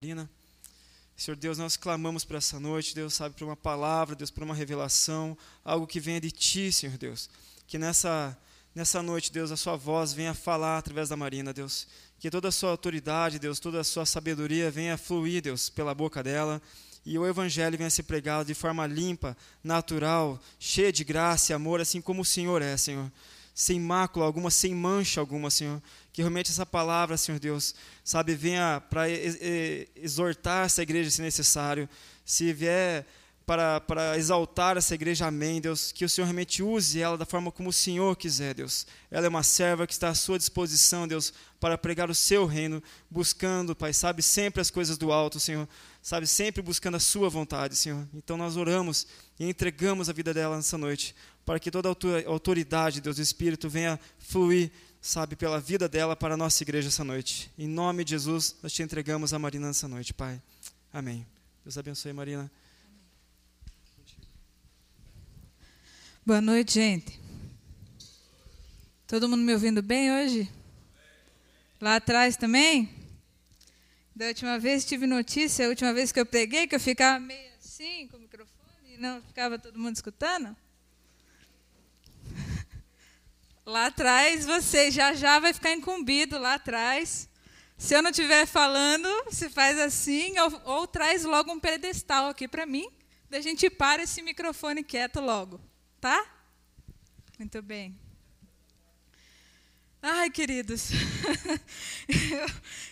Marina. Senhor Deus, nós clamamos por essa noite, Deus sabe, por uma palavra, Deus, por uma revelação, algo que venha de Ti, Senhor Deus. Que nessa, nessa noite, Deus, a Sua voz venha falar através da Marina, Deus. Que toda a Sua autoridade, Deus, toda a Sua sabedoria venha fluir, Deus, pela boca dela. E o Evangelho venha ser pregado de forma limpa, natural, cheia de graça e amor, assim como o Senhor é, Senhor sem mácula alguma, sem mancha alguma, Senhor. Que realmente essa palavra, Senhor Deus, sabe, venha para exortar essa igreja se necessário. Se vier para, para exaltar essa igreja, amém, Deus. Que o Senhor realmente use ela da forma como o Senhor quiser, Deus. Ela é uma serva que está à sua disposição, Deus, para pregar o seu reino, buscando, Pai, sabe, sempre as coisas do alto, Senhor. Sabe, sempre buscando a sua vontade, Senhor. Então nós oramos e entregamos a vida dela nessa noite para que toda a autoridade, Deus, do Espírito venha fluir, sabe, pela vida dela para a nossa igreja essa noite. Em nome de Jesus, nós te entregamos a Marina nessa noite, Pai. Amém. Deus abençoe, Marina. Boa noite, gente. Todo mundo me ouvindo bem hoje? Lá atrás também? Da última vez tive notícia, a última vez que eu preguei, que eu ficava meio assim com o microfone e não ficava todo mundo escutando. Lá atrás, você já já vai ficar incumbido lá atrás. Se eu não estiver falando, se faz assim, ou, ou traz logo um pedestal aqui para mim, da gente para esse microfone quieto logo, tá? Muito bem. Ai, queridos,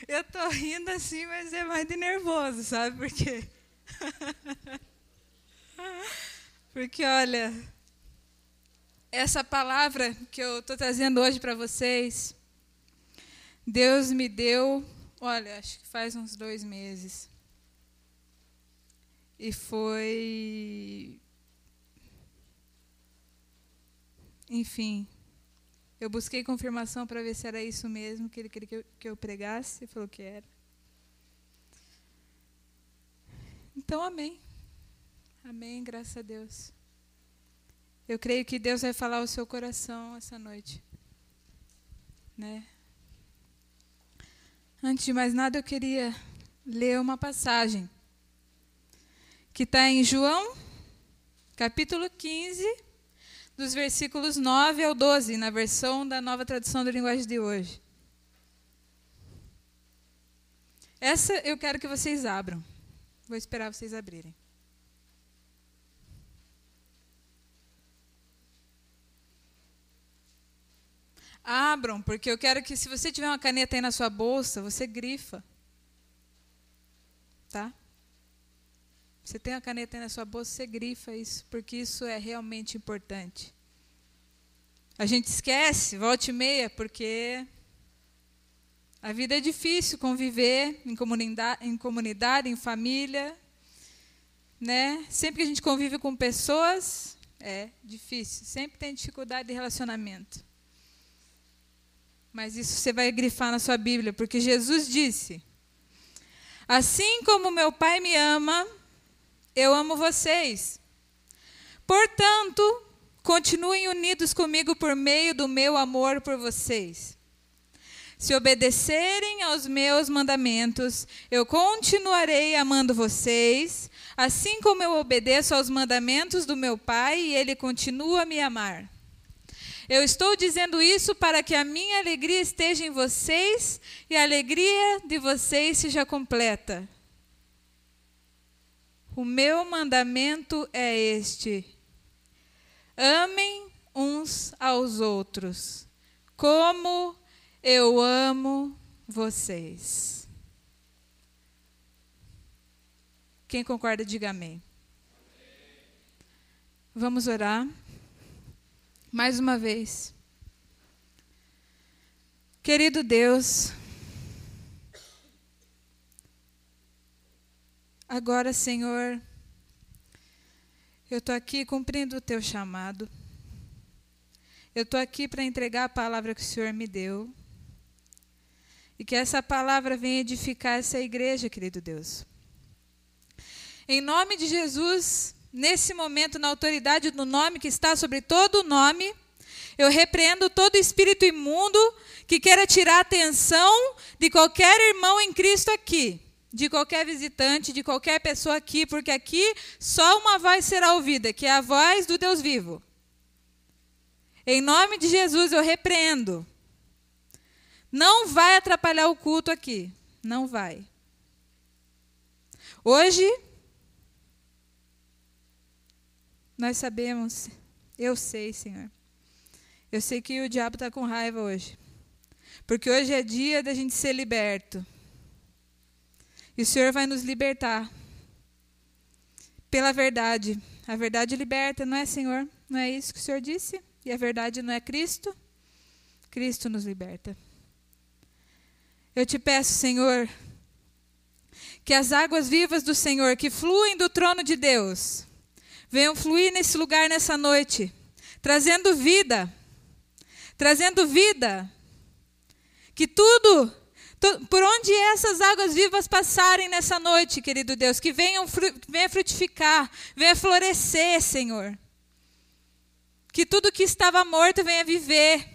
eu, estou rindo assim, mas é mais de nervoso, sabe por quê? Porque, olha, essa palavra que eu estou trazendo hoje para vocês, Deus me deu, olha, acho que faz uns dois meses. E foi. Enfim, eu busquei confirmação para ver se era isso mesmo que ele queria que eu, que eu pregasse, e falou que era. Então, amém. Amém, graças a Deus. Eu creio que Deus vai falar ao seu coração essa noite. Né? Antes de mais nada, eu queria ler uma passagem que está em João, capítulo 15, dos versículos 9 ao 12, na versão da nova tradução da linguagem de hoje. Essa eu quero que vocês abram. Vou esperar vocês abrirem. Abram, porque eu quero que se você tiver uma caneta aí na sua bolsa, você grifa. Tá? Você tem a caneta aí na sua bolsa, você grifa isso, porque isso é realmente importante. A gente esquece, volta e meia, porque a vida é difícil conviver em comunidade, em, comunidade, em família. Né? Sempre que a gente convive com pessoas, é difícil. Sempre tem dificuldade de relacionamento. Mas isso você vai grifar na sua Bíblia, porque Jesus disse: Assim como meu Pai me ama, eu amo vocês. Portanto, continuem unidos comigo por meio do meu amor por vocês. Se obedecerem aos meus mandamentos, eu continuarei amando vocês, assim como eu obedeço aos mandamentos do meu Pai e ele continua a me amar. Eu estou dizendo isso para que a minha alegria esteja em vocês e a alegria de vocês seja completa. O meu mandamento é este: amem uns aos outros, como eu amo vocês. Quem concorda, diga amém. Vamos orar mais uma vez. Querido Deus, agora, Senhor, eu estou aqui cumprindo o teu chamado. Eu estou aqui para entregar a palavra que o Senhor me deu. E que essa palavra venha edificar essa igreja, querido Deus. Em nome de Jesus, nesse momento, na autoridade do nome que está sobre todo o nome, eu repreendo todo espírito imundo que queira tirar a atenção de qualquer irmão em Cristo aqui, de qualquer visitante, de qualquer pessoa aqui, porque aqui só uma voz será ouvida, que é a voz do Deus vivo. Em nome de Jesus eu repreendo. Não vai atrapalhar o culto aqui. Não vai. Hoje, nós sabemos, eu sei, Senhor. Eu sei que o diabo está com raiva hoje. Porque hoje é dia da gente ser liberto. E o Senhor vai nos libertar. Pela verdade. A verdade liberta, não é, Senhor? Não é isso que o Senhor disse? E a verdade não é Cristo? Cristo nos liberta. Eu te peço, Senhor, que as águas vivas do Senhor, que fluem do trono de Deus, venham fluir nesse lugar nessa noite, trazendo vida. Trazendo vida. Que tudo por onde essas águas vivas passarem nessa noite, querido Deus, que venham venha frutificar, venha florescer, Senhor. Que tudo que estava morto venha viver.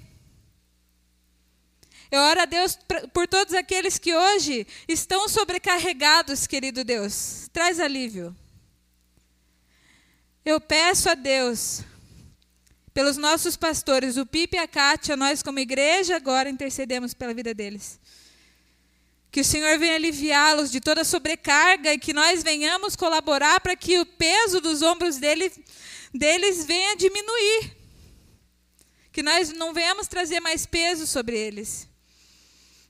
Eu oro a Deus por todos aqueles que hoje estão sobrecarregados, querido Deus. Traz alívio. Eu peço a Deus, pelos nossos pastores, o Pipe e a Kátia, nós como igreja agora intercedemos pela vida deles. Que o Senhor venha aliviá-los de toda sobrecarga e que nós venhamos colaborar para que o peso dos ombros dele, deles venha diminuir. Que nós não venhamos trazer mais peso sobre eles,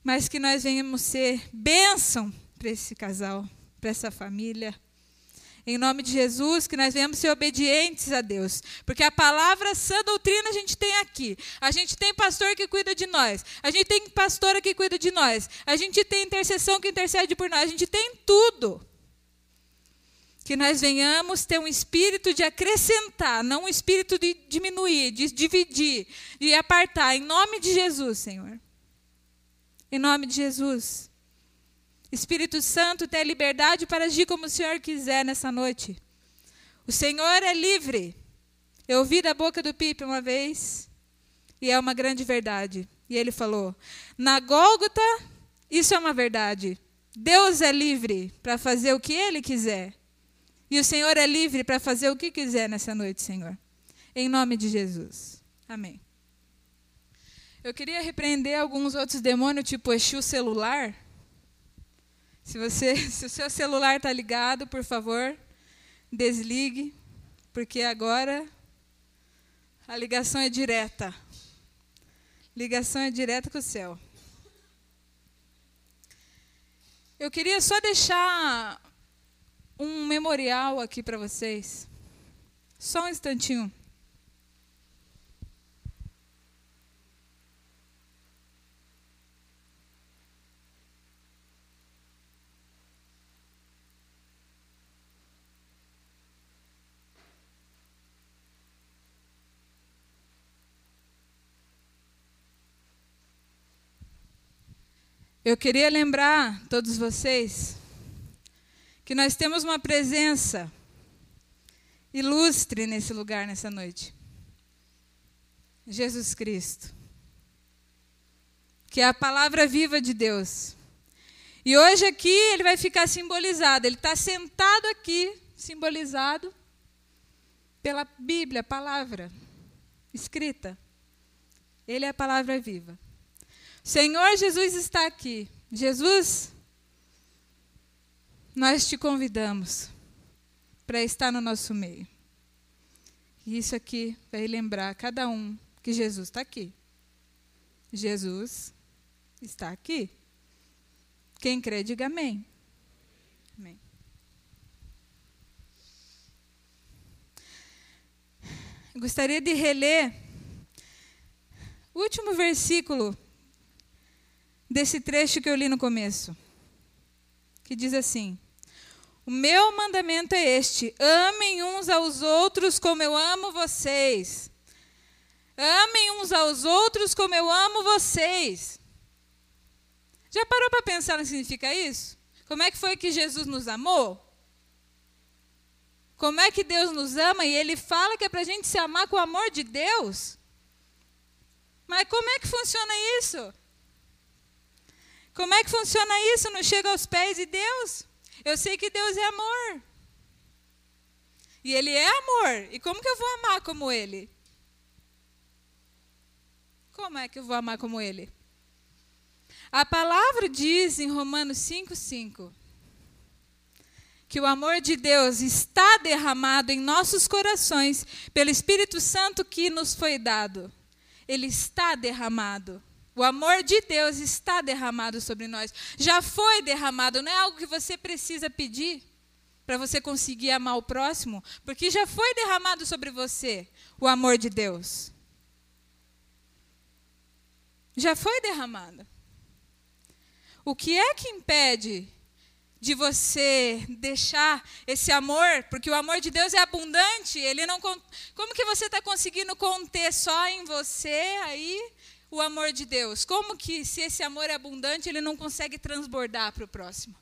mas que nós venhamos ser bênção para esse casal, para essa família. Em nome de Jesus, que nós venhamos ser obedientes a Deus. Porque a palavra sã doutrina a gente tem aqui. A gente tem pastor que cuida de nós. A gente tem pastora que cuida de nós. A gente tem intercessão que intercede por nós. A gente tem tudo. Que nós venhamos ter um espírito de acrescentar, não um espírito de diminuir, de dividir, de apartar. Em nome de Jesus, Senhor. Em nome de Jesus. Espírito Santo tem a liberdade para agir como o Senhor quiser nessa noite. O Senhor é livre. Eu ouvi da boca do Pipe uma vez, e é uma grande verdade. E ele falou: Na Gólgota, isso é uma verdade. Deus é livre para fazer o que ele quiser. E o Senhor é livre para fazer o que quiser nessa noite, Senhor. Em nome de Jesus. Amém. Eu queria repreender alguns outros demônios, tipo Exu celular. Se, você, se o seu celular está ligado, por favor, desligue, porque agora a ligação é direta. Ligação é direta com o céu. Eu queria só deixar um memorial aqui para vocês. Só um instantinho. Eu queria lembrar todos vocês que nós temos uma presença ilustre nesse lugar nessa noite. Jesus Cristo. Que é a palavra viva de Deus. E hoje aqui ele vai ficar simbolizado. Ele está sentado aqui, simbolizado pela Bíblia, a palavra escrita. Ele é a palavra viva. Senhor Jesus está aqui. Jesus, nós te convidamos para estar no nosso meio. E isso aqui vai lembrar cada um que Jesus está aqui. Jesus está aqui. Quem crê, diga amém. Amém. Gostaria de reler o último versículo desse trecho que eu li no começo, que diz assim: O meu mandamento é este: amem uns aos outros como eu amo vocês. Amem uns aos outros como eu amo vocês. Já parou para pensar no que significa isso? Como é que foi que Jesus nos amou? Como é que Deus nos ama e Ele fala que é para a gente se amar com o amor de Deus? Mas como é que funciona isso? Como é que funciona isso? Não chega aos pés de Deus? Eu sei que Deus é amor. E Ele é amor. E como que eu vou amar como Ele? Como é que eu vou amar como Ele? A palavra diz em Romanos 5,5 que o amor de Deus está derramado em nossos corações pelo Espírito Santo que nos foi dado. Ele está derramado. O amor de Deus está derramado sobre nós. Já foi derramado, não é algo que você precisa pedir para você conseguir amar o próximo, porque já foi derramado sobre você o amor de Deus. Já foi derramado. O que é que impede de você deixar esse amor, porque o amor de Deus é abundante, ele não como que você está conseguindo conter só em você aí o amor de Deus? Como que se esse amor é abundante ele não consegue transbordar para o próximo?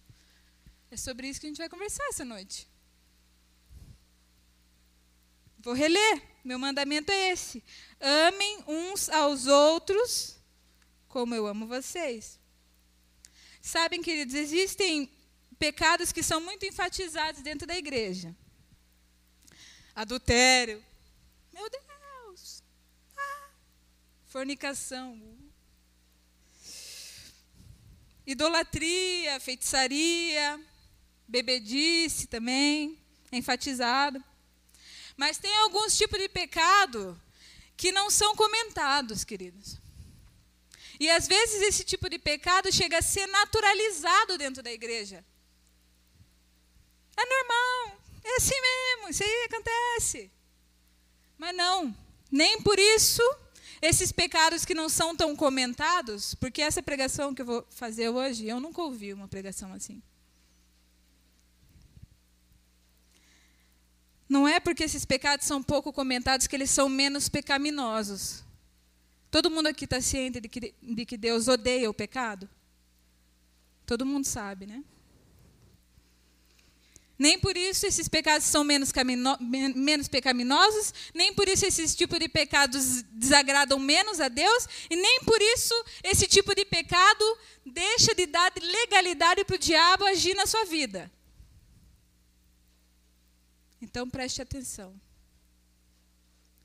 É sobre isso que a gente vai conversar essa noite. Vou reler. Meu mandamento é esse: amem uns aos outros como eu amo vocês. Sabem, queridos, existem pecados que são muito enfatizados dentro da igreja. Adultério. Meu Deus. Fornicação. Idolatria, feitiçaria, bebedice também, é enfatizado. Mas tem alguns tipos de pecado que não são comentados, queridos. E às vezes esse tipo de pecado chega a ser naturalizado dentro da igreja. É normal, é assim mesmo, isso aí acontece. Mas não, nem por isso esses pecados que não são tão comentados, porque essa pregação que eu vou fazer hoje, eu nunca ouvi uma pregação assim. Não é porque esses pecados são pouco comentados que eles são menos pecaminosos. Todo mundo aqui está ciente de que, de que Deus odeia o pecado? Todo mundo sabe, né? Nem por isso esses pecados são menos, menos pecaminosos, nem por isso esses tipos de pecados desagradam menos a Deus, e nem por isso esse tipo de pecado deixa de dar legalidade para o diabo agir na sua vida. Então preste atenção.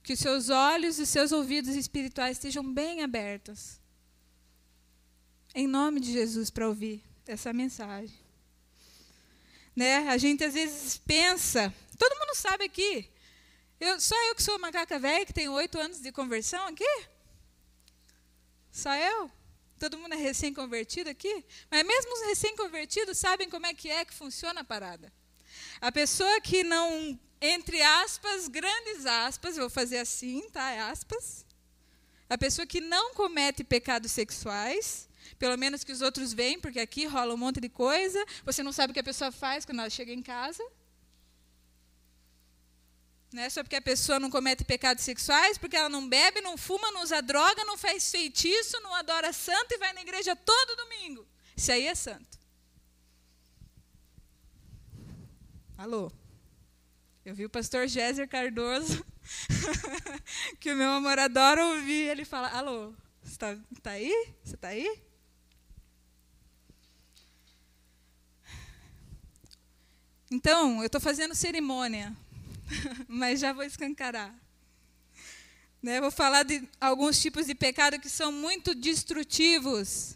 Que os seus olhos e os seus ouvidos espirituais estejam bem abertos. Em nome de Jesus, para ouvir essa mensagem. Né? A gente às vezes pensa, todo mundo sabe aqui, eu, só eu que sou macaca velha, que tenho oito anos de conversão aqui? Só eu? Todo mundo é recém-convertido aqui? Mas mesmo os recém-convertidos sabem como é que é que funciona a parada. A pessoa que não entre aspas, grandes aspas, vou fazer assim, tá? Aspas. A pessoa que não comete pecados sexuais, pelo menos que os outros veem, porque aqui rola um monte de coisa, você não sabe o que a pessoa faz quando ela chega em casa. Não é só porque a pessoa não comete pecados sexuais, porque ela não bebe, não fuma, não usa droga, não faz feitiço, não adora santo e vai na igreja todo domingo. Isso aí é santo. Alô? Eu vi o pastor Géser Cardoso, que o meu amor adora ouvir ele fala: Alô, você está tá aí? Você está aí? Então, eu estou fazendo cerimônia, mas já vou escancarar. Né? Vou falar de alguns tipos de pecado que são muito destrutivos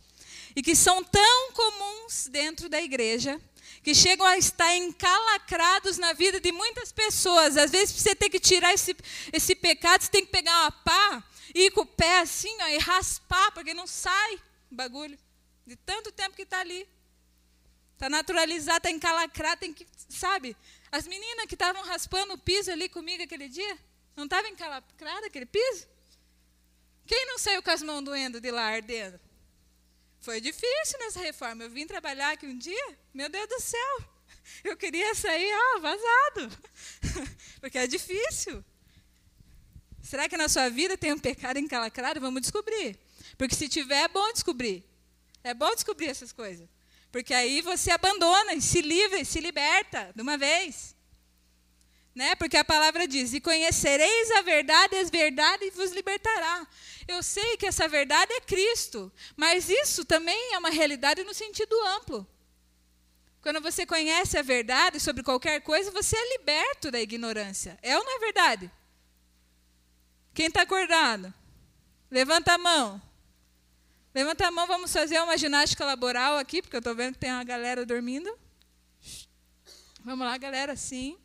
e que são tão comuns dentro da igreja que chegam a estar encalacrados na vida de muitas pessoas. Às vezes, você tem que tirar esse, esse pecado, você tem que pegar uma pá e ir com o pé assim ó, e raspar, porque não sai o bagulho. De tanto tempo que está ali. Está naturalizado, está encalacrado, tem que, sabe? As meninas que estavam raspando o piso ali comigo aquele dia, não estava encalacrado aquele piso? Quem não saiu com as mãos doendo de lá ardendo? Foi difícil nessa reforma. Eu vim trabalhar aqui um dia, meu Deus do céu, eu queria sair ó, vazado, porque é difícil. Será que na sua vida tem um pecado encalacrado? Vamos descobrir. Porque se tiver, é bom descobrir. É bom descobrir essas coisas. Porque aí você abandona, se livra, se liberta de uma vez. Né? Porque a palavra diz: "E conhecereis a verdade, e a verdade vos libertará". Eu sei que essa verdade é Cristo, mas isso também é uma realidade no sentido amplo. Quando você conhece a verdade sobre qualquer coisa, você é liberto da ignorância. É ou não é verdade? Quem está acordado? Levanta a mão. Levanta a mão, vamos fazer uma ginástica laboral aqui, porque eu estou vendo que tem uma galera dormindo. Vamos lá, galera, sim.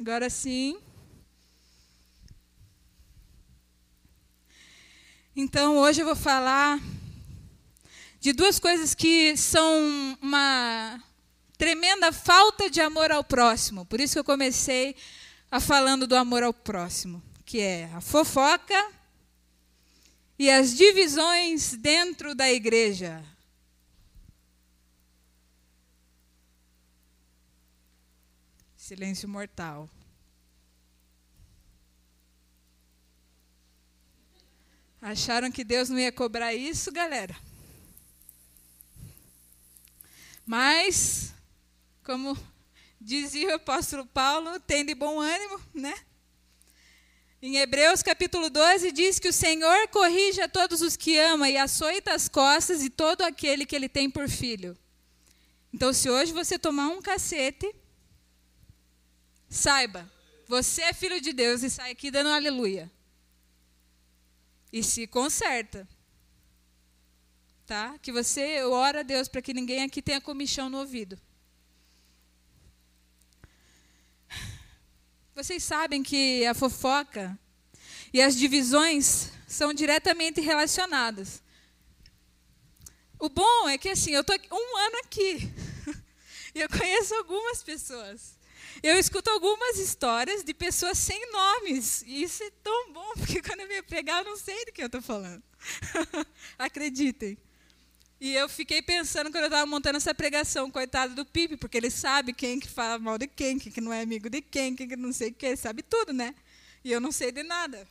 Agora sim. Então, hoje eu vou falar de duas coisas que são uma tremenda falta de amor ao próximo. Por isso que eu comecei a falando do amor ao próximo, que é a fofoca e as divisões dentro da igreja. Silêncio mortal. Acharam que Deus não ia cobrar isso, galera? Mas, como dizia o apóstolo Paulo, tem de bom ânimo, né? Em Hebreus capítulo 12 diz que o Senhor corrige a todos os que ama e açoita as costas e todo aquele que ele tem por filho. Então, se hoje você tomar um cacete, saiba, você é filho de Deus e sai aqui dando aleluia. E se conserta tá? Que você ora a Deus para que ninguém aqui tenha comichão no ouvido. Vocês sabem que a fofoca e as divisões são diretamente relacionadas. O bom é que assim, eu estou um ano aqui e eu conheço algumas pessoas. Eu escuto algumas histórias de pessoas sem nomes. E isso é tão bom, porque quando eu me pregar, eu não sei do que eu estou falando. Acreditem. E eu fiquei pensando quando eu estava montando essa pregação, coitado do Pipe, porque ele sabe quem que fala mal de quem, quem que não é amigo de quem, quem que não sei o que, sabe tudo, né? E eu não sei de nada.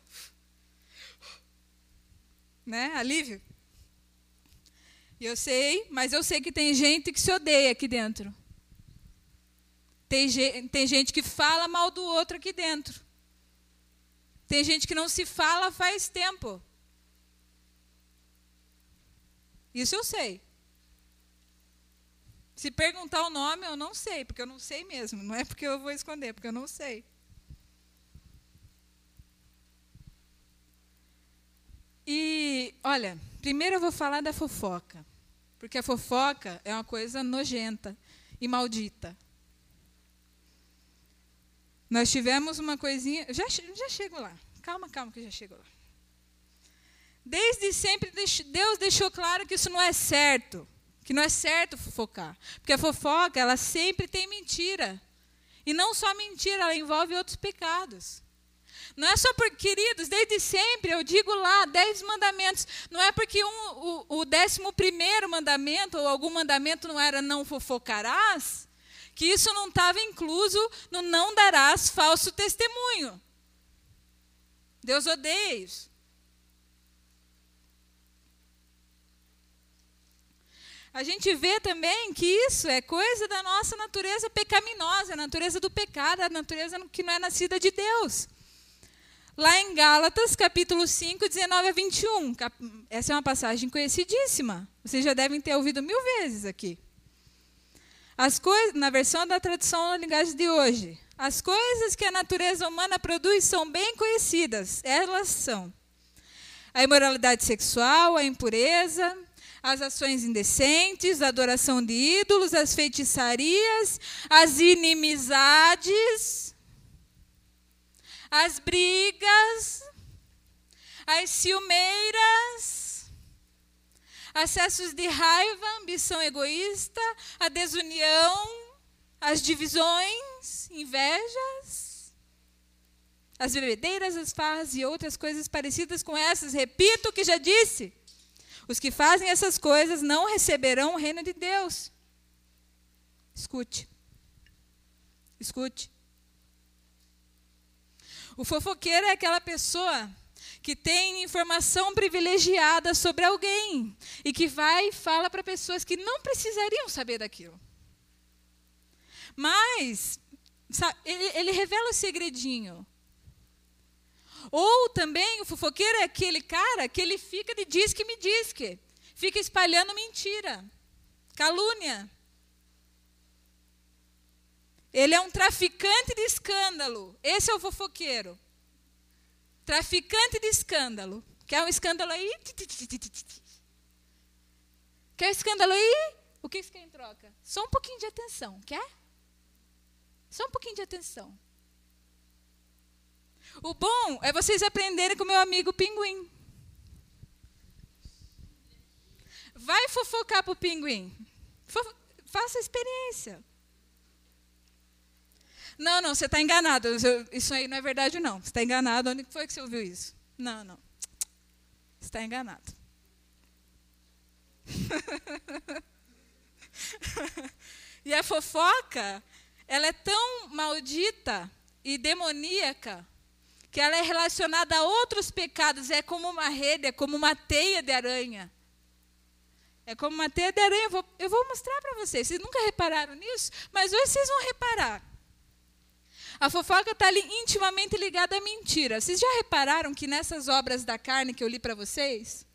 Né? Alívio? E eu sei, mas eu sei que tem gente que se odeia aqui dentro. Tem, tem gente que fala mal do outro aqui dentro. Tem gente que não se fala faz tempo. Isso eu sei. Se perguntar o nome, eu não sei, porque eu não sei mesmo. Não é porque eu vou esconder, porque eu não sei. E, olha, primeiro eu vou falar da fofoca. Porque a fofoca é uma coisa nojenta e maldita. Nós tivemos uma coisinha. Já, já chego lá. Calma, calma, que eu já chego lá. Desde sempre Deus deixou claro que isso não é certo, que não é certo fofocar, porque a fofoca ela sempre tem mentira. E não só mentira, ela envolve outros pecados. Não é só por, queridos, desde sempre, eu digo lá, dez mandamentos. Não é porque um, o, o décimo primeiro mandamento, ou algum mandamento não era não fofocarás, que isso não estava incluso no não darás falso testemunho. Deus odeia isso. A gente vê também que isso é coisa da nossa natureza pecaminosa, a natureza do pecado, a natureza que não é nascida de Deus. Lá em Gálatas, capítulo 5, 19 a 21. Essa é uma passagem conhecidíssima. Vocês já devem ter ouvido mil vezes aqui. As coisas, na versão da tradução na linguagem de hoje, as coisas que a natureza humana produz são bem conhecidas. Elas são a imoralidade sexual, a impureza, as ações indecentes, a adoração de ídolos, as feitiçarias, as inimizades, as brigas, as ciumeiras, acessos de raiva, ambição egoísta, a desunião, as divisões, invejas, as bebedeiras, as farras e outras coisas parecidas com essas. Repito o que já disse. Os que fazem essas coisas não receberão o reino de Deus. Escute. Escute. O fofoqueiro é aquela pessoa que tem informação privilegiada sobre alguém e que vai e fala para pessoas que não precisariam saber daquilo. Mas ele, ele revela o segredinho. Ou também o fofoqueiro é aquele cara que ele fica de diz que me diz que. Fica espalhando mentira, calúnia. Ele é um traficante de escândalo. Esse é o fofoqueiro. Traficante de escândalo. Quer um escândalo aí? Quer um escândalo aí? O que você quer em troca? Só um pouquinho de atenção. Quer? Só um pouquinho de atenção. O bom é vocês aprenderem com meu amigo pinguim. Vai fofocar para o pinguim. Faça a experiência. Não, não, você está enganado. Isso aí não é verdade, não. Você está enganado. Onde foi que você ouviu isso? Não, não. Você está enganado. e a fofoca, ela é tão maldita e demoníaca que ela é relacionada a outros pecados. É como uma rede, é como uma teia de aranha. É como uma teia de aranha. Eu vou, eu vou mostrar para vocês. Vocês nunca repararam nisso? Mas hoje vocês vão reparar. A fofoca está intimamente ligada à mentira. Vocês já repararam que nessas obras da carne que eu li para vocês,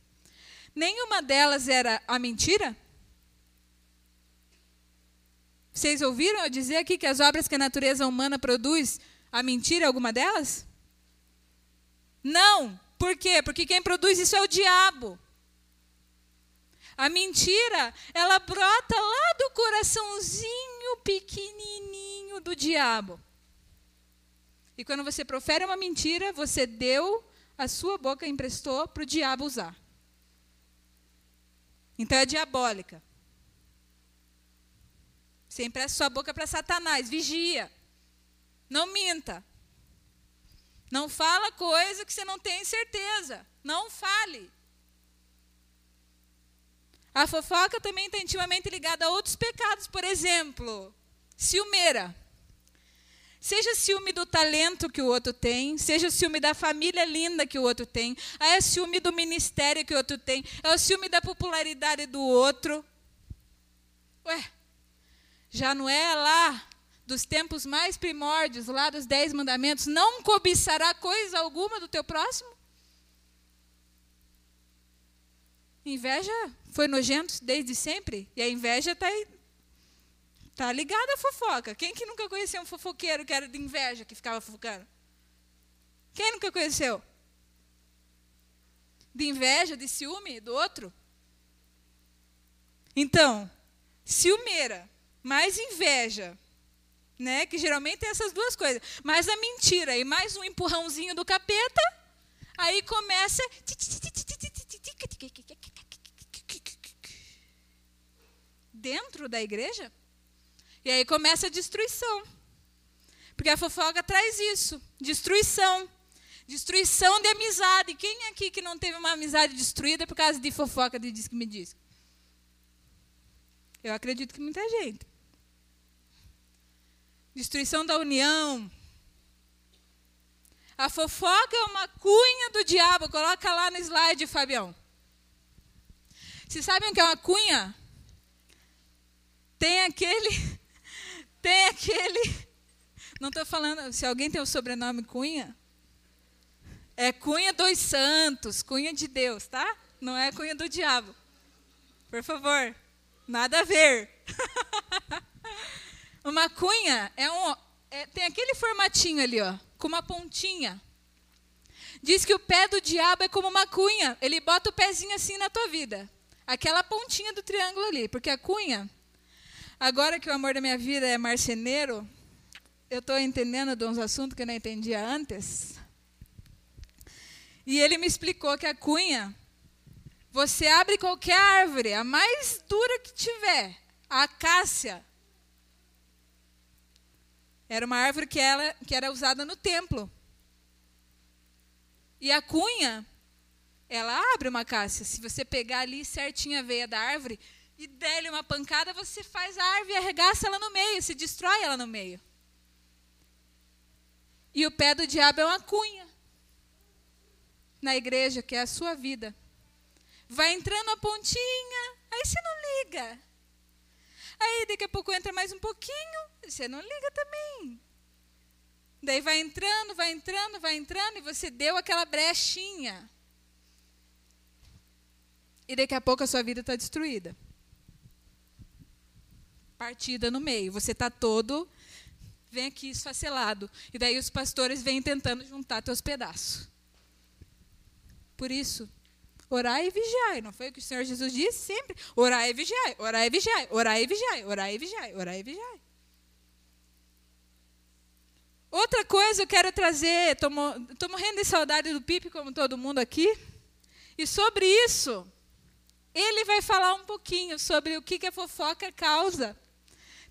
nenhuma delas era a mentira? Vocês ouviram eu dizer aqui que as obras que a natureza humana produz, a mentira é alguma delas? Não. Por quê? Porque quem produz isso é o diabo. A mentira, ela brota lá do coraçãozinho pequenininho do diabo. E quando você profere uma mentira, você deu a sua boca, emprestou para o diabo usar. Então é diabólica. Você empresta sua boca para Satanás, vigia. Não minta. Não fala coisa que você não tem certeza. Não fale. A fofoca também está intimamente ligada a outros pecados, por exemplo, ciumeira. Seja ciúme do talento que o outro tem, seja ciúme da família linda que o outro tem, é ciúme do ministério que o outro tem, é o ciúme da popularidade do outro. Ué, já não é lá dos tempos mais primórdios, lá dos dez mandamentos, não cobiçará coisa alguma do teu próximo? Inveja foi nojento desde sempre, e a inveja está Tá ligada a fofoca. Quem que nunca conheceu um fofoqueiro que era de inveja, que ficava fofocando? Quem nunca conheceu? De inveja, de ciúme do outro? Então, ciumeira, mais inveja, né? Que geralmente tem essas duas coisas. Mais a mentira e mais um empurrãozinho do capeta, aí começa dentro da igreja e aí começa a destruição. Porque a fofoca traz isso: destruição. Destruição de amizade. Quem aqui que não teve uma amizade destruída por causa de fofoca de diz que me diz? Eu acredito que muita gente. Destruição da união. A fofoca é uma cunha do diabo. Coloca lá no slide, Fabião. Vocês sabem o que é uma cunha? Tem aquele tem aquele. Não estou falando. Se alguém tem o sobrenome Cunha, é Cunha dos Santos, Cunha de Deus, tá? Não é Cunha do diabo. Por favor. Nada a ver. uma cunha é um. É, tem aquele formatinho ali, ó, com uma pontinha. Diz que o pé do diabo é como uma cunha. Ele bota o pezinho assim na tua vida. Aquela pontinha do triângulo ali. Porque a cunha Agora que o amor da minha vida é marceneiro, eu estou entendendo de uns assuntos que eu não entendia antes. E ele me explicou que a cunha, você abre qualquer árvore, a mais dura que tiver, a acácia. Era uma árvore que, ela, que era usada no templo. E a cunha, ela abre uma acácia. Se você pegar ali certinho a veia da árvore, e der-lhe uma pancada, você faz a árvore e arregaça ela no meio, se destrói ela no meio. E o pé do diabo é uma cunha na igreja, que é a sua vida. Vai entrando a pontinha, aí você não liga. Aí daqui a pouco entra mais um pouquinho, você não liga também. Daí vai entrando, vai entrando, vai entrando, e você deu aquela brechinha. E daqui a pouco a sua vida está destruída. Partida no meio. Você está todo, vem aqui esfacelado. E daí os pastores vêm tentando juntar teus pedaços. Por isso, orar e vigiar. Não foi o que o Senhor Jesus disse sempre? Orar e vigiar, orar e vigiar, orar e vigiar, orar e vigiar, orar e vigiar. Outra coisa eu quero trazer, estou morrendo de saudade do Pipe, como todo mundo aqui. E sobre isso, ele vai falar um pouquinho sobre o que, que a fofoca causa.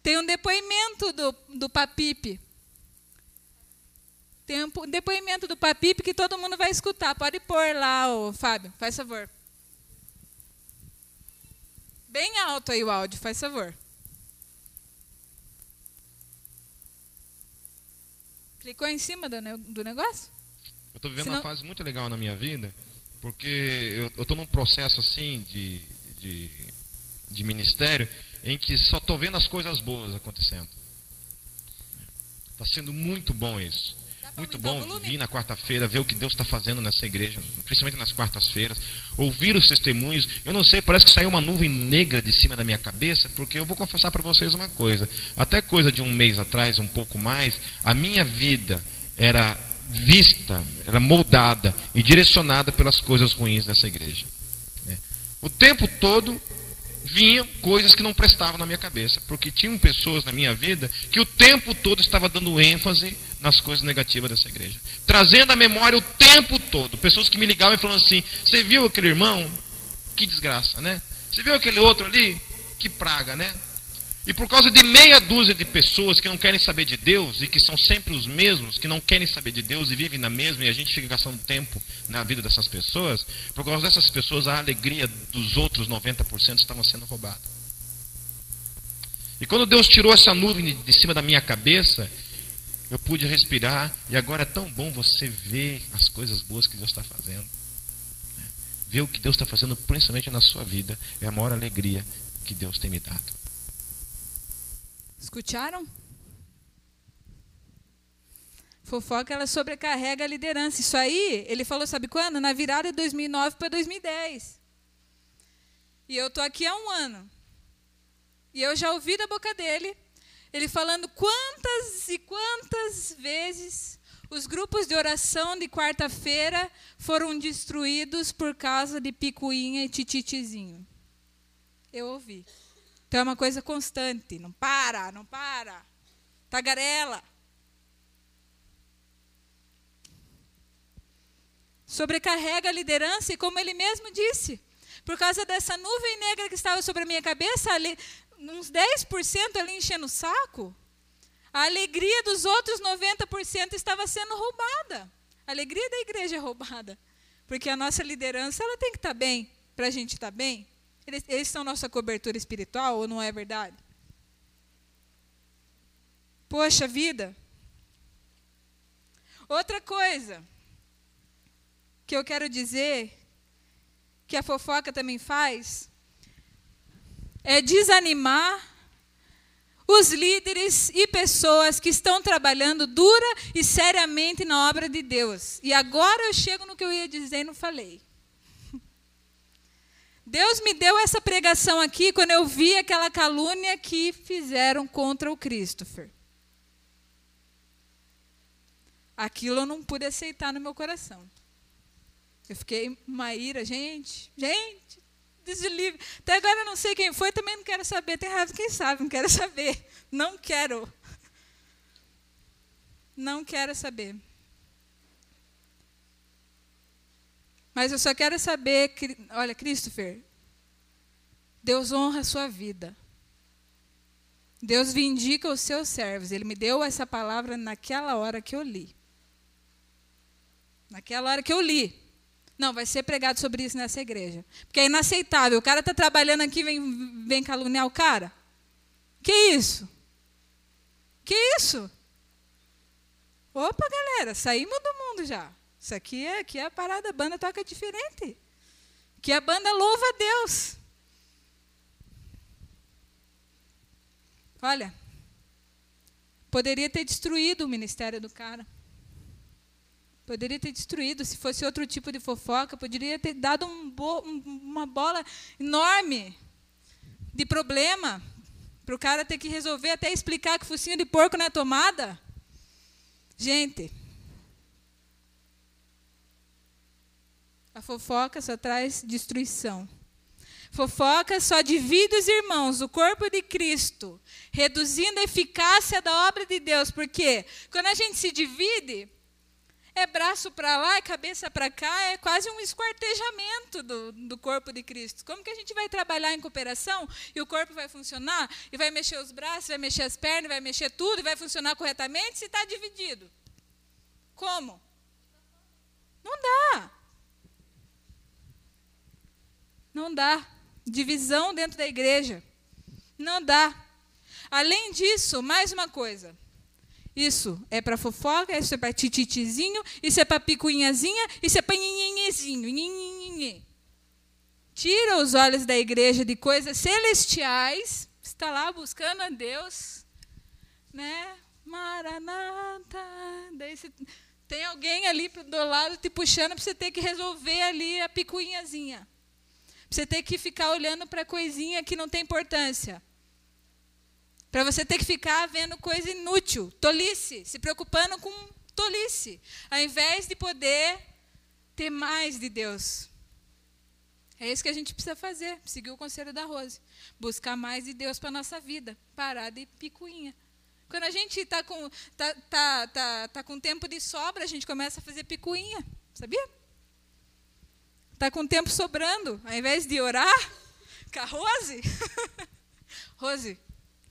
Tem um depoimento do, do Papipe. Tem um depoimento do Papipe que todo mundo vai escutar. Pode pôr lá, ô, Fábio, faz favor. Bem alto aí o áudio, faz favor. Clicou em cima do, do negócio? Eu estou vivendo Senão... uma fase muito legal na minha vida, porque eu estou num processo assim de, de, de ministério em que só estou vendo as coisas boas acontecendo. Está sendo muito bom isso. Muito bom vir na quarta-feira, ver o que Deus está fazendo nessa igreja, principalmente nas quartas-feiras, ouvir os testemunhos. Eu não sei, parece que saiu uma nuvem negra de cima da minha cabeça, porque eu vou confessar para vocês uma coisa. Até coisa de um mês atrás, um pouco mais, a minha vida era vista, era moldada e direcionada pelas coisas ruins dessa igreja. Né? O tempo todo vinham coisas que não prestavam na minha cabeça, porque tinham pessoas na minha vida que o tempo todo estava dando ênfase nas coisas negativas dessa igreja, trazendo a memória o tempo todo, pessoas que me ligavam e falavam assim: "Você viu aquele irmão? Que desgraça, né? Você viu aquele outro ali? Que praga, né?" E por causa de meia dúzia de pessoas que não querem saber de Deus e que são sempre os mesmos, que não querem saber de Deus e vivem na mesma e a gente fica gastando tempo na vida dessas pessoas, por causa dessas pessoas a alegria dos outros 90% estava sendo roubada. E quando Deus tirou essa nuvem de cima da minha cabeça, eu pude respirar e agora é tão bom você ver as coisas boas que Deus está fazendo. Ver o que Deus está fazendo principalmente na sua vida é a maior alegria que Deus tem me dado. Escutaram? Fofoca ela sobrecarrega a liderança. Isso aí, ele falou, sabe quando? Na virada de 2009 para 2010. E eu tô aqui há um ano. E eu já ouvi da boca dele ele falando quantas e quantas vezes os grupos de oração de quarta-feira foram destruídos por causa de picuinha e tititizinho. Eu ouvi. Então é uma coisa constante, não para, não para. Tagarela. Sobrecarrega a liderança e como ele mesmo disse, por causa dessa nuvem negra que estava sobre a minha cabeça, uns 10% ali enchendo o saco, a alegria dos outros 90% estava sendo roubada. A alegria da igreja é roubada. Porque a nossa liderança ela tem que estar bem, para a gente estar bem. Eles, eles são nossa cobertura espiritual ou não é verdade? Poxa vida. Outra coisa que eu quero dizer, que a fofoca também faz, é desanimar os líderes e pessoas que estão trabalhando dura e seriamente na obra de Deus. E agora eu chego no que eu ia dizer e não falei. Deus me deu essa pregação aqui quando eu vi aquela calúnia que fizeram contra o Christopher. Aquilo eu não pude aceitar no meu coração. Eu fiquei uma ira, gente, gente, Até agora eu não sei quem foi, também não quero saber. Tem raiva quem sabe, não quero saber. Não quero. Não quero saber. Mas eu só quero saber, olha, Christopher, Deus honra a sua vida. Deus vindica os seus servos. Ele me deu essa palavra naquela hora que eu li. Naquela hora que eu li. Não, vai ser pregado sobre isso nessa igreja. Porque é inaceitável. O cara está trabalhando aqui vem, vem caluniar o cara. Que isso? Que isso? Opa, galera, saímos do mundo já. Isso aqui é, aqui é a parada, a banda toca diferente. Que a banda louva a Deus. Olha, poderia ter destruído o ministério do cara. Poderia ter destruído, se fosse outro tipo de fofoca, poderia ter dado um bo uma bola enorme de problema para o cara ter que resolver até explicar que focinho de porco não é tomada. Gente, a fofoca só traz destruição. Fofoca só divide os irmãos, o corpo de Cristo, reduzindo a eficácia da obra de Deus. Porque quando a gente se divide, é braço para lá, é cabeça para cá, é quase um esquartejamento do, do corpo de Cristo. Como que a gente vai trabalhar em cooperação e o corpo vai funcionar, e vai mexer os braços, vai mexer as pernas, vai mexer tudo, e vai funcionar corretamente se está dividido? Como? Não dá. Não dá. Divisão dentro da igreja. Não dá. Além disso, mais uma coisa. Isso é para fofoca, isso é para tititizinho, isso é para picuinhazinha, isso é para nhinhinhezinho. Tira os olhos da igreja de coisas celestiais, está lá buscando a Deus, né? Maranata. Daí você, tem alguém ali do lado te puxando para você ter que resolver ali a picuinhazinha. Você ter que ficar olhando para coisinha que não tem importância. Para você ter que ficar vendo coisa inútil, tolice, se preocupando com tolice, ao invés de poder ter mais de Deus. É isso que a gente precisa fazer, seguir o conselho da Rose. Buscar mais de Deus para a nossa vida, parar de picuinha. Quando a gente está com, tá, tá, tá, tá com tempo de sobra, a gente começa a fazer picuinha, sabia? Está com tempo sobrando, ao invés de orar com a Rose. Rose,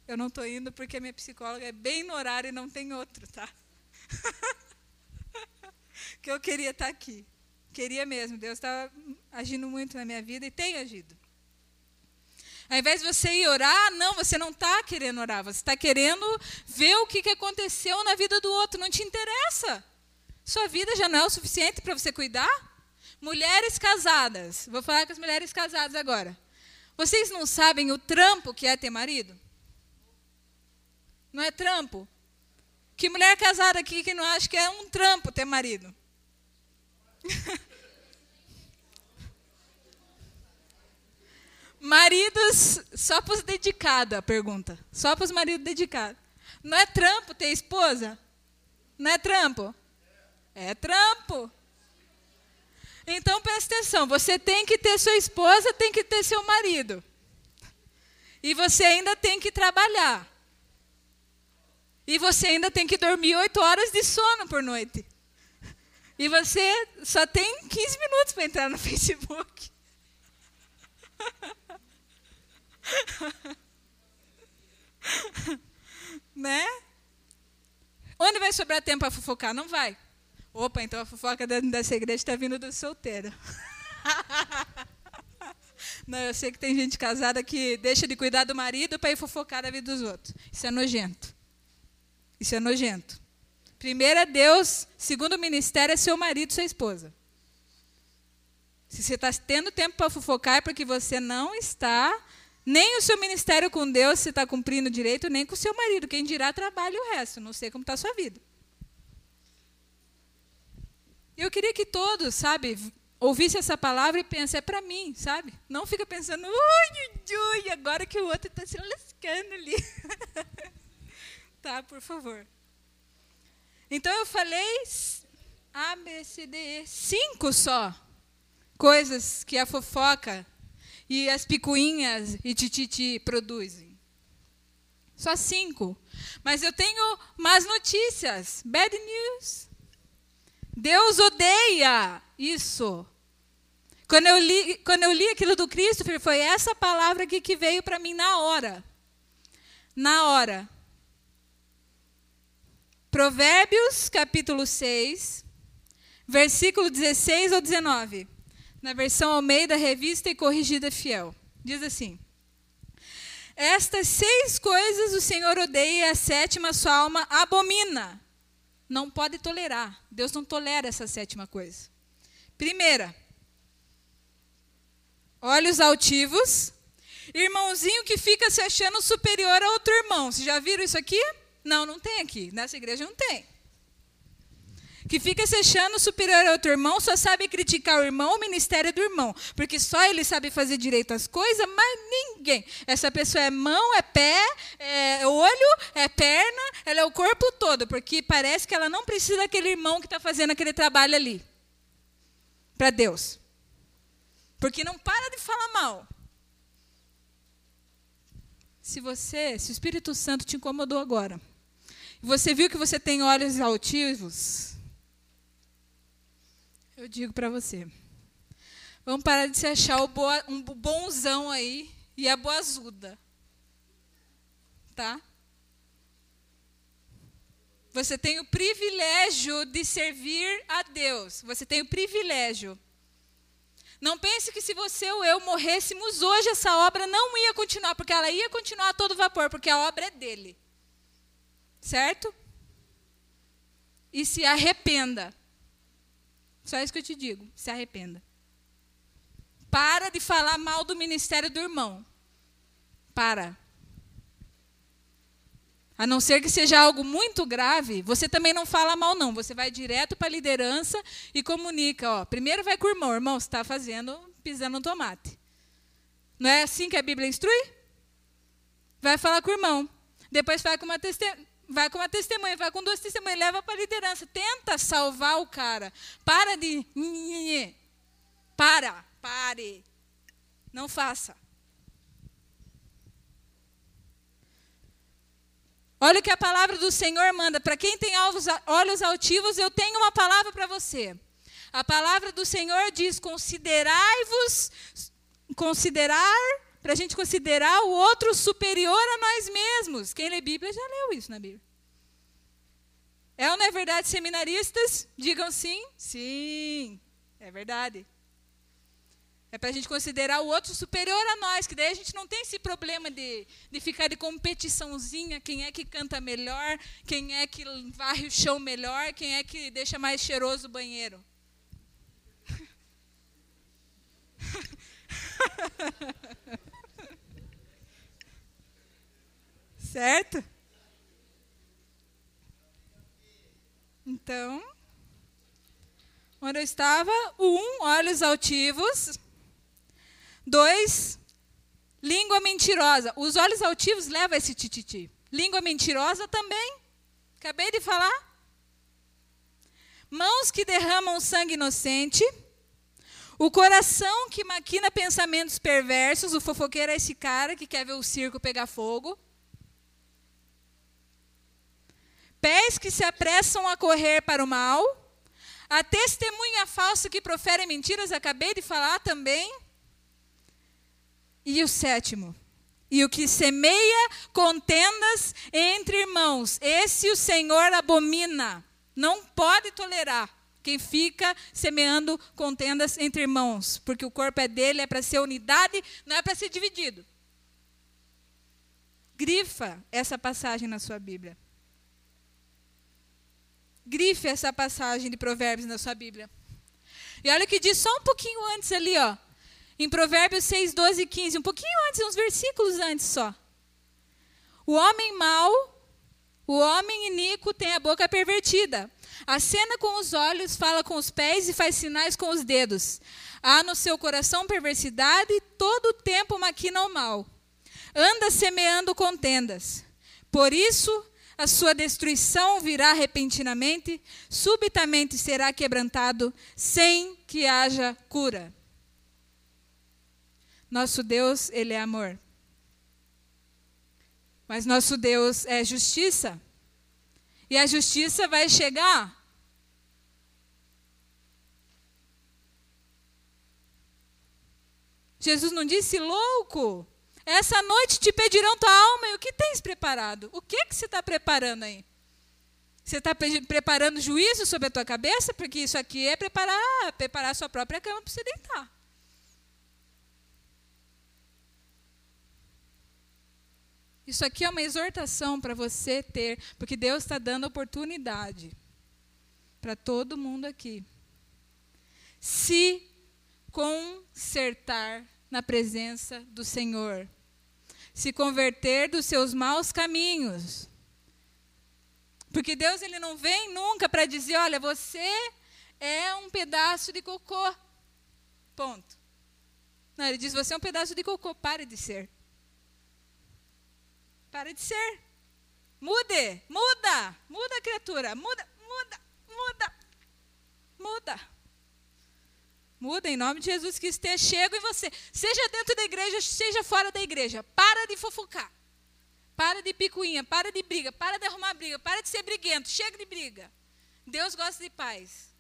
eu não estou indo porque minha psicóloga é bem no horário e não tem outro, tá? que eu queria estar tá aqui. Queria mesmo. Deus estava agindo muito na minha vida e tem agido. Ao invés de você ir orar, não, você não está querendo orar. Você está querendo ver o que, que aconteceu na vida do outro. Não te interessa. Sua vida já não é o suficiente para você cuidar? Mulheres casadas. Vou falar com as mulheres casadas agora. Vocês não sabem o trampo que é ter marido? Não é trampo? Que mulher casada aqui que não acha que é um trampo ter marido? Maridos só para os dedicados, a pergunta. Só para os maridos dedicados. Não é trampo ter esposa? Não é trampo? É trampo. Então presta atenção, você tem que ter sua esposa, tem que ter seu marido. E você ainda tem que trabalhar. E você ainda tem que dormir oito horas de sono por noite. E você só tem 15 minutos para entrar no Facebook. né? Onde vai sobrar tempo para fofocar? Não vai. Opa, então a fofoca dessa igreja está vindo do solteiro. Não, eu sei que tem gente casada que deixa de cuidar do marido para ir fofocar da vida dos outros. Isso é nojento. Isso é nojento. Primeiro é Deus, segundo o ministério é seu marido, sua esposa. Se você está tendo tempo para fofocar é porque você não está, nem o seu ministério com Deus você está cumprindo direito, nem com o seu marido. Quem dirá trabalha o resto. Não sei como está a sua vida. Eu queria que todos, sabe, ouvisse essa palavra e pense, é para mim, sabe? Não fica pensando, ui, ui, agora que o outro está se lascando ali. por favor. Então eu falei A, B, C, D, E, cinco só coisas que a fofoca e as picuinhas e tititi produzem. Só cinco. Mas eu tenho más notícias. Bad news. Deus odeia isso. Quando eu li, quando eu li aquilo do Cristo, foi essa palavra que veio para mim na hora. Na hora. Provérbios, capítulo 6, versículo 16 ao 19. Na versão Almeida, revista e corrigida fiel. Diz assim: Estas seis coisas o Senhor odeia e a sétima sua alma abomina. Não pode tolerar. Deus não tolera essa sétima coisa. Primeira, olhos altivos, irmãozinho que fica se achando superior a outro irmão. Vocês já viram isso aqui? Não, não tem aqui. Nessa igreja não tem. Que fica se achando superior ao teu irmão, só sabe criticar o irmão, o ministério do irmão. Porque só ele sabe fazer direito as coisas, mas ninguém. Essa pessoa é mão, é pé, é olho, é perna, ela é o corpo todo. Porque parece que ela não precisa daquele irmão que está fazendo aquele trabalho ali. Para Deus. Porque não para de falar mal. Se você, se o Espírito Santo te incomodou agora, você viu que você tem olhos altivos, eu digo para você, vamos parar de se achar boa, um bonzão aí e a boazuda. Tá? Você tem o privilégio de servir a Deus. Você tem o privilégio. Não pense que se você ou eu morrêssemos hoje, essa obra não ia continuar, porque ela ia continuar a todo vapor, porque a obra é dele. Certo? E se arrependa. Só isso que eu te digo, se arrependa. Para de falar mal do ministério do irmão. Para. A não ser que seja algo muito grave, você também não fala mal, não. Você vai direto para a liderança e comunica. Ó, primeiro vai com o irmão. Irmão, você está fazendo, pisando no tomate. Não é assim que a Bíblia instrui? Vai falar com o irmão. Depois vai com uma, teste... vai com uma testemunha, vai com duas testemunhas, leva para a liderança. Tenta salvar o cara. Para de. Para, pare. Não faça. Olha o que a palavra do Senhor manda. Para quem tem olhos altivos, eu tenho uma palavra para você. A palavra do Senhor diz: considerai-vos, considerar, para a gente considerar o outro superior a nós mesmos. Quem lê Bíblia já leu isso na Bíblia. É ou não é verdade, seminaristas? Digam sim. Sim, é verdade. É para a gente considerar o outro superior a nós, que daí a gente não tem esse problema de, de ficar de competiçãozinha, quem é que canta melhor, quem é que varre o chão melhor, quem é que deixa mais cheiroso o banheiro. certo? Então, onde eu estava, um, olhos altivos. Dois, língua mentirosa. Os olhos altivos levam esse tititi. Língua mentirosa também. Acabei de falar. Mãos que derramam sangue inocente. O coração que maquina pensamentos perversos. O fofoqueiro é esse cara que quer ver o circo pegar fogo. Pés que se apressam a correr para o mal. A testemunha falsa que profere mentiras, acabei de falar também. E o sétimo, e o que semeia contendas entre irmãos, esse o Senhor abomina, não pode tolerar. Quem fica semeando contendas entre irmãos, porque o corpo é dele, é para ser unidade, não é para ser dividido. Grifa essa passagem na sua Bíblia. Grife essa passagem de Provérbios na sua Bíblia. E olha o que diz só um pouquinho antes ali, ó. Em Provérbios 6, 12 e 15, um pouquinho antes, uns versículos antes só. O homem mau, o homem iníquo tem a boca pervertida. Acena com os olhos, fala com os pés e faz sinais com os dedos. Há no seu coração perversidade e todo o tempo maquina o mal. Anda semeando contendas. Por isso, a sua destruição virá repentinamente, subitamente será quebrantado, sem que haja cura. Nosso Deus, ele é amor. Mas nosso Deus é justiça. E a justiça vai chegar. Jesus não disse, louco, essa noite te pedirão tua alma e o que tens preparado? O que, que você está preparando aí? Você está preparando juízo sobre a tua cabeça? Porque isso aqui é preparar, preparar a sua própria cama para você deitar. Isso aqui é uma exortação para você ter, porque Deus está dando oportunidade para todo mundo aqui. Se consertar na presença do Senhor. Se converter dos seus maus caminhos. Porque Deus ele não vem nunca para dizer, olha, você é um pedaço de cocô. Ponto. Não, ele diz, você é um pedaço de cocô, pare de ser. Pare de ser. Mude, muda, muda, criatura, muda, muda, muda, muda. Muda em nome de Jesus que esteja chego em você. Seja dentro da igreja, seja fora da igreja. Para de fofocar. Para de picuinha, para de briga, para de arrumar briga, para de ser briguento, chega de briga. Deus gosta de paz.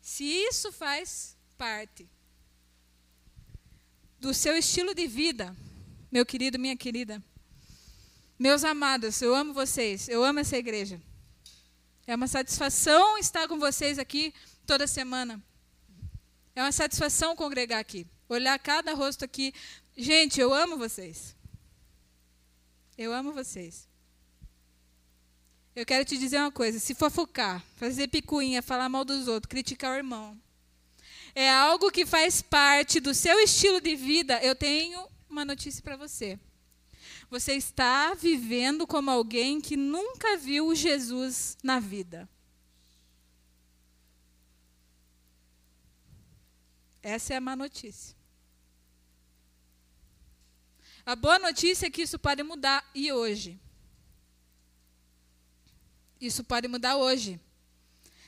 Se isso faz parte do seu estilo de vida, meu querido, minha querida, meus amados, eu amo vocês, eu amo essa igreja. É uma satisfação estar com vocês aqui toda semana. É uma satisfação congregar aqui olhar cada rosto aqui. Gente, eu amo vocês. Eu amo vocês. Eu quero te dizer uma coisa: se fofocar, fazer picuinha, falar mal dos outros, criticar o irmão, é algo que faz parte do seu estilo de vida, eu tenho uma notícia para você. Você está vivendo como alguém que nunca viu Jesus na vida. Essa é a má notícia. A boa notícia é que isso pode mudar e hoje. Isso pode mudar hoje.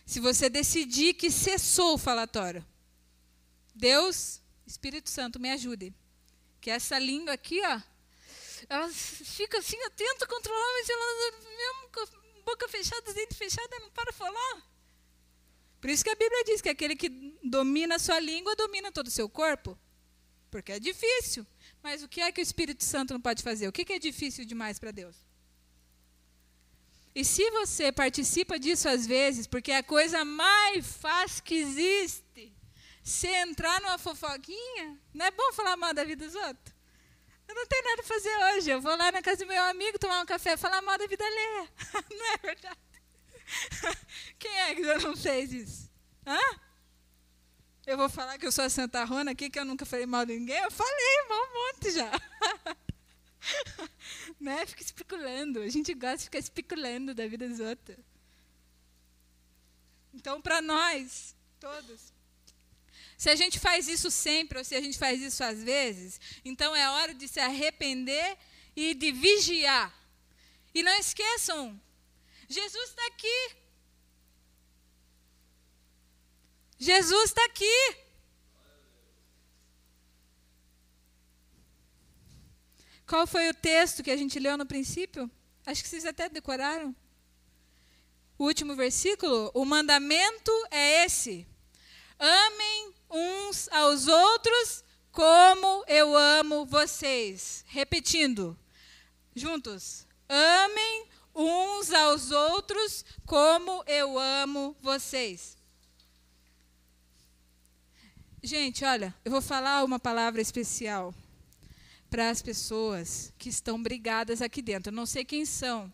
Se você decidir que cessou o falatório. Deus, Espírito Santo, me ajude. Que essa língua aqui, ó, ela fica assim atenta, controlando, mas ela mesmo com boca fechada, dente fechada, não para falar. Por isso que a Bíblia diz que aquele que domina a sua língua domina todo o seu corpo. Porque é difícil. Mas o que é que o Espírito Santo não pode fazer? O que é difícil demais para Deus? E se você participa disso às vezes, porque é a coisa mais fácil que existe, se entrar numa fofoquinha, não é bom falar mal da vida dos outros? Eu não tenho nada a fazer hoje. Eu vou lá na casa do meu amigo tomar um café falar mal da vida alheia. não é verdade? Quem é que já não fez isso? Hã? Eu vou falar que eu sou a Santa Rona aqui, que eu nunca falei mal de ninguém. Eu falei mal um monte já. né? Fica especulando. A gente gosta de ficar especulando da vida dos outros. Então, para nós, todos, se a gente faz isso sempre, ou se a gente faz isso às vezes, então é hora de se arrepender e de vigiar. E não esqueçam, Jesus está aqui. Jesus está aqui. Qual foi o texto que a gente leu no princípio? Acho que vocês até decoraram. O último versículo, o mandamento é esse: amem uns aos outros como eu amo vocês. Repetindo, juntos: amem uns aos outros como eu amo vocês. Gente, olha, eu vou falar uma palavra especial para as pessoas que estão brigadas aqui dentro. Eu não sei quem são.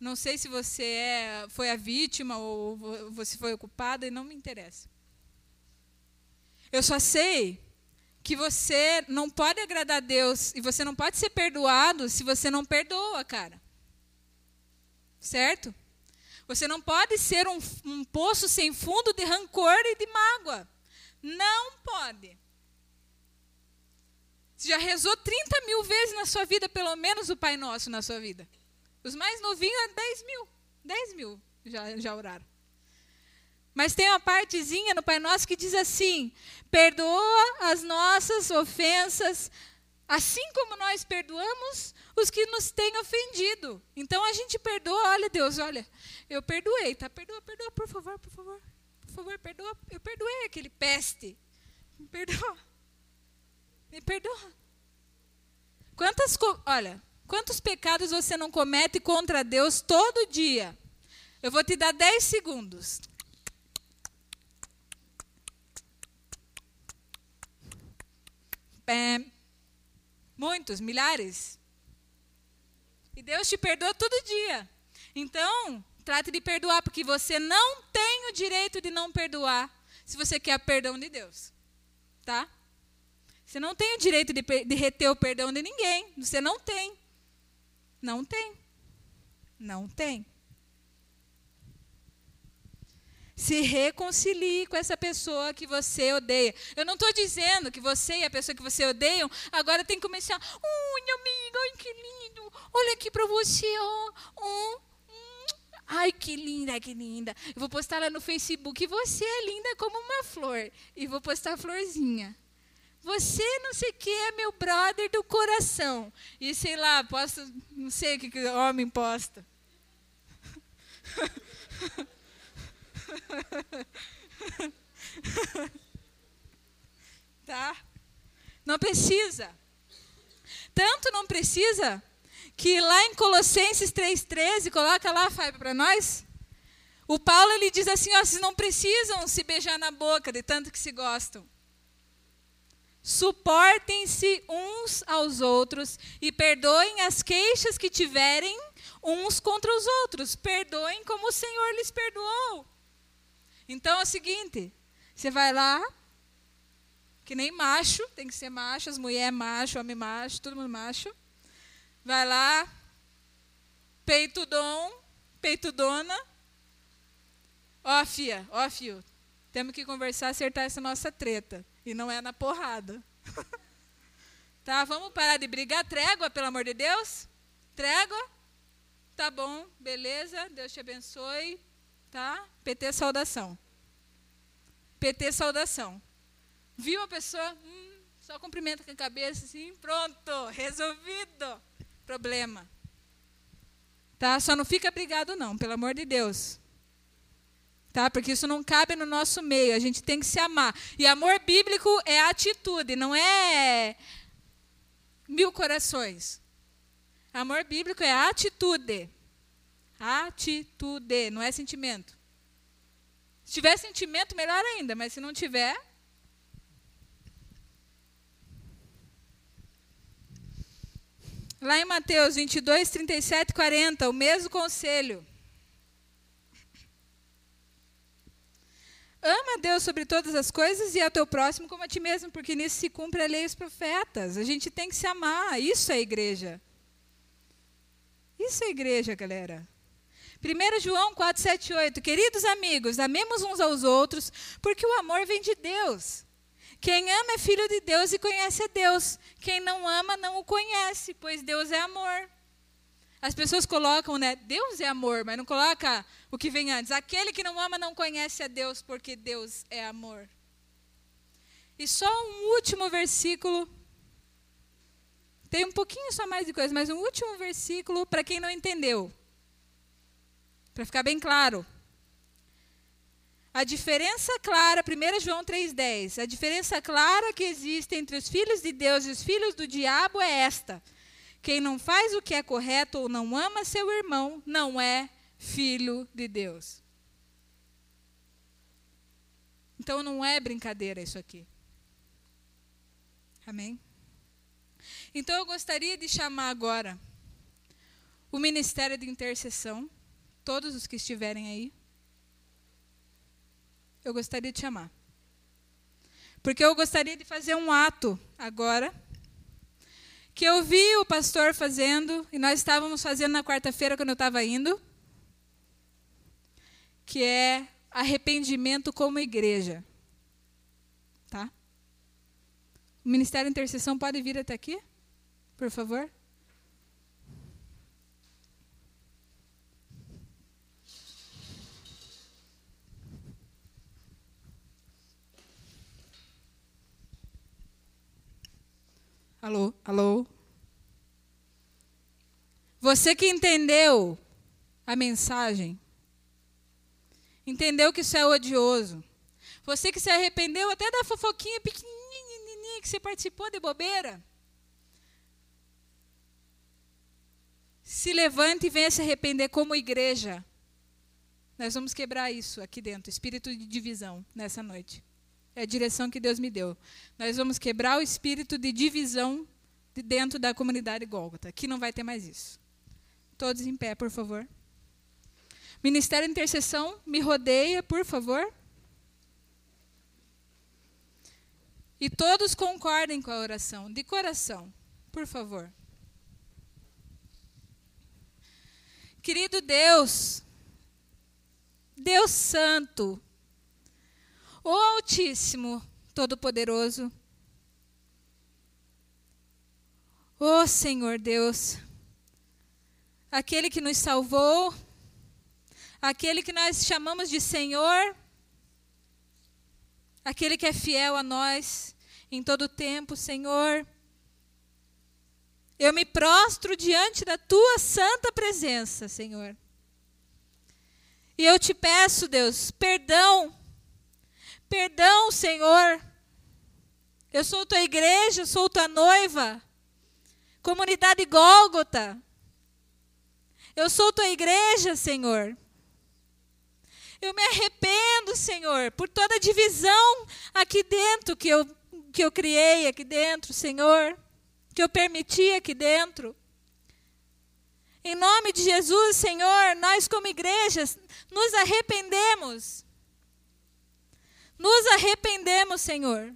Não sei se você é, foi a vítima ou você foi ocupada e não me interessa. Eu só sei que você não pode agradar a Deus e você não pode ser perdoado se você não perdoa, cara. Certo? Você não pode ser um, um poço sem fundo de rancor e de mágoa. Não pode. Você já rezou 30 mil vezes na sua vida, pelo menos o Pai Nosso na sua vida. Os mais novinhos, 10 mil. 10 mil já, já oraram. Mas tem uma partezinha no Pai Nosso que diz assim: perdoa as nossas ofensas, assim como nós perdoamos os que nos têm ofendido. Então a gente perdoa, olha Deus, olha, eu perdoei, tá? Perdoa, perdoa, por favor, por favor. Por favor, perdoa. Eu perdoei aquele peste. Me perdoa. Me perdoa. Quantas, olha, quantos pecados você não comete contra Deus todo dia? Eu vou te dar 10 segundos. Muitos, milhares. E Deus te perdoa todo dia. Então, Trate de perdoar, porque você não tem o direito de não perdoar se você quer perdão de Deus. Tá? Você não tem o direito de, de reter o perdão de ninguém. Você não tem. Não tem. Não tem. Se reconcilie com essa pessoa que você odeia. Eu não estou dizendo que você e a pessoa que você odeiam agora tem que começar. Ui, amiga, ai que lindo. Olha aqui para você. Oh, Ai, que linda, que linda. Eu vou postar lá no Facebook. Você é linda como uma flor. E vou postar a florzinha. Você não sei o que é meu brother do coração. E sei lá, posto, não sei o que, que o homem posta. tá? Não precisa. Tanto não precisa que lá em Colossenses 3,13, coloca lá, Fábio, para nós. O Paulo ele diz assim: ó, vocês não precisam se beijar na boca de tanto que se gostam. Suportem-se uns aos outros e perdoem as queixas que tiverem uns contra os outros. Perdoem como o Senhor lhes perdoou. Então é o seguinte: você vai lá, que nem macho, tem que ser macho, as mulheres macho, homem macho, todo mundo macho. Vai lá, peito dom, peito dona. Ó, fia, ó, fio, temos que conversar, acertar essa nossa treta. E não é na porrada. tá, vamos parar de brigar. Trégua, pelo amor de Deus. Trégua. Tá bom, beleza. Deus te abençoe. Tá? PT saudação. PT saudação. Viu a pessoa? Hum, só cumprimenta com a cabeça assim, pronto, resolvido problema. Tá? Só não fica brigado não, pelo amor de Deus. Tá? Porque isso não cabe no nosso meio, a gente tem que se amar. E amor bíblico é atitude, não é mil corações. Amor bíblico é atitude. Atitude, não é sentimento. Se tiver sentimento, melhor ainda, mas se não tiver, Lá em Mateus 22, 37 e 40, o mesmo conselho. Ama a Deus sobre todas as coisas e ao teu próximo como a ti mesmo, porque nisso se cumpre a lei e os profetas. A gente tem que se amar. Isso é igreja. Isso é igreja, galera. 1 João 4, 7 8. Queridos amigos, amemos uns aos outros, porque o amor vem de Deus. Quem ama é filho de Deus e conhece a Deus. Quem não ama não o conhece, pois Deus é amor. As pessoas colocam, né? Deus é amor, mas não coloca o que vem antes. Aquele que não ama não conhece a Deus, porque Deus é amor. E só um último versículo. Tem um pouquinho só mais de coisa, mas um último versículo para quem não entendeu. Para ficar bem claro. A diferença clara, 1 João 3,10, a diferença clara que existe entre os filhos de Deus e os filhos do diabo é esta: quem não faz o que é correto ou não ama seu irmão não é filho de Deus. Então não é brincadeira isso aqui. Amém? Então eu gostaria de chamar agora o ministério de intercessão, todos os que estiverem aí eu gostaria de chamar. Porque eu gostaria de fazer um ato agora, que eu vi o pastor fazendo, e nós estávamos fazendo na quarta-feira quando eu estava indo, que é arrependimento como igreja. Tá? O Ministério de Intercessão pode vir até aqui, por favor? Alô, alô. Você que entendeu a mensagem, entendeu que isso é odioso. Você que se arrependeu até da fofoquinha pequenininha que você participou de bobeira. Se levante e venha se arrepender como igreja. Nós vamos quebrar isso aqui dentro, espírito de divisão, nessa noite. É a direção que Deus me deu. Nós vamos quebrar o espírito de divisão de dentro da comunidade Gólgota. Aqui não vai ter mais isso. Todos em pé, por favor. Ministério de Intercessão, me rodeia, por favor. E todos concordem com a oração, de coração, por favor. Querido Deus, Deus Santo, o Altíssimo, Todo-Poderoso, o Senhor Deus, aquele que nos salvou, aquele que nós chamamos de Senhor, aquele que é fiel a nós em todo o tempo, Senhor. Eu me prostro diante da tua santa presença, Senhor. E eu te peço, Deus, perdão. Perdão, Senhor. Eu sou tua igreja, sou tua noiva. Comunidade Gólgota. Eu sou tua igreja, Senhor. Eu me arrependo, Senhor, por toda a divisão aqui dentro que eu, que eu criei aqui dentro, Senhor, que eu permiti aqui dentro. Em nome de Jesus, Senhor, nós como igreja nos arrependemos. Nos arrependemos, Senhor.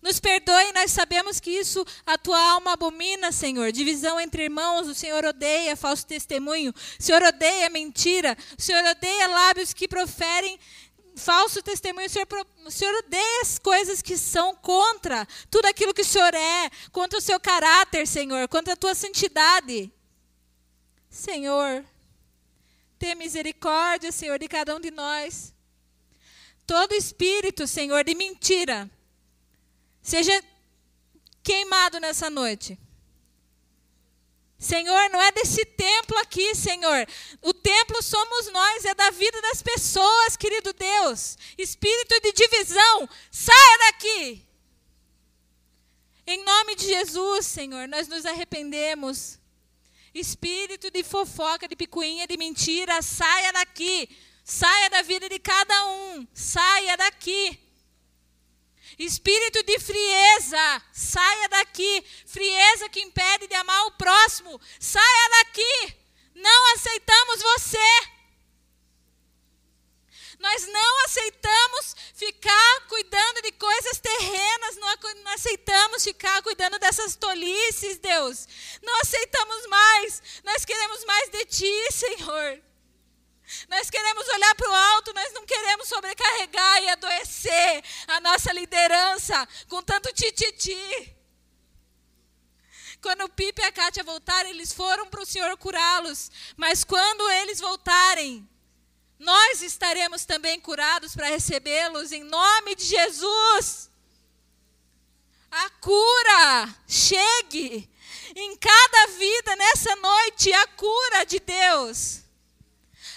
Nos perdoe, nós sabemos que isso a tua alma abomina, Senhor. Divisão entre irmãos, o Senhor odeia falso testemunho, o Senhor odeia mentira, o Senhor odeia lábios que proferem falso testemunho, o Senhor, o Senhor odeia as coisas que são contra tudo aquilo que o Senhor é, contra o seu caráter, Senhor, contra a tua santidade. Senhor, tenha misericórdia, Senhor, de cada um de nós. Todo espírito, Senhor, de mentira, seja queimado nessa noite. Senhor, não é desse templo aqui, Senhor. O templo somos nós, é da vida das pessoas, querido Deus. Espírito de divisão, saia daqui. Em nome de Jesus, Senhor, nós nos arrependemos. Espírito de fofoca, de picuinha, de mentira, saia daqui. Saia da vida de cada um. Saia daqui. Espírito de frieza, saia daqui. Frieza que impede de amar o próximo, saia daqui. Não aceitamos você. Nós não aceitamos ficar cuidando de coisas terrenas, não, aceitamos ficar cuidando dessas tolices, Deus. Não aceitamos mais. Nós queremos mais de Ti, Senhor. Nós queremos olhar para o alto, nós não queremos sobrecarregar e adoecer a nossa liderança com tanto tititi. Quando o Pipe e a Kátia voltaram, eles foram para o Senhor curá-los. Mas quando eles voltarem, nós estaremos também curados para recebê-los em nome de Jesus. A cura chegue em cada vida nessa noite, a cura de Deus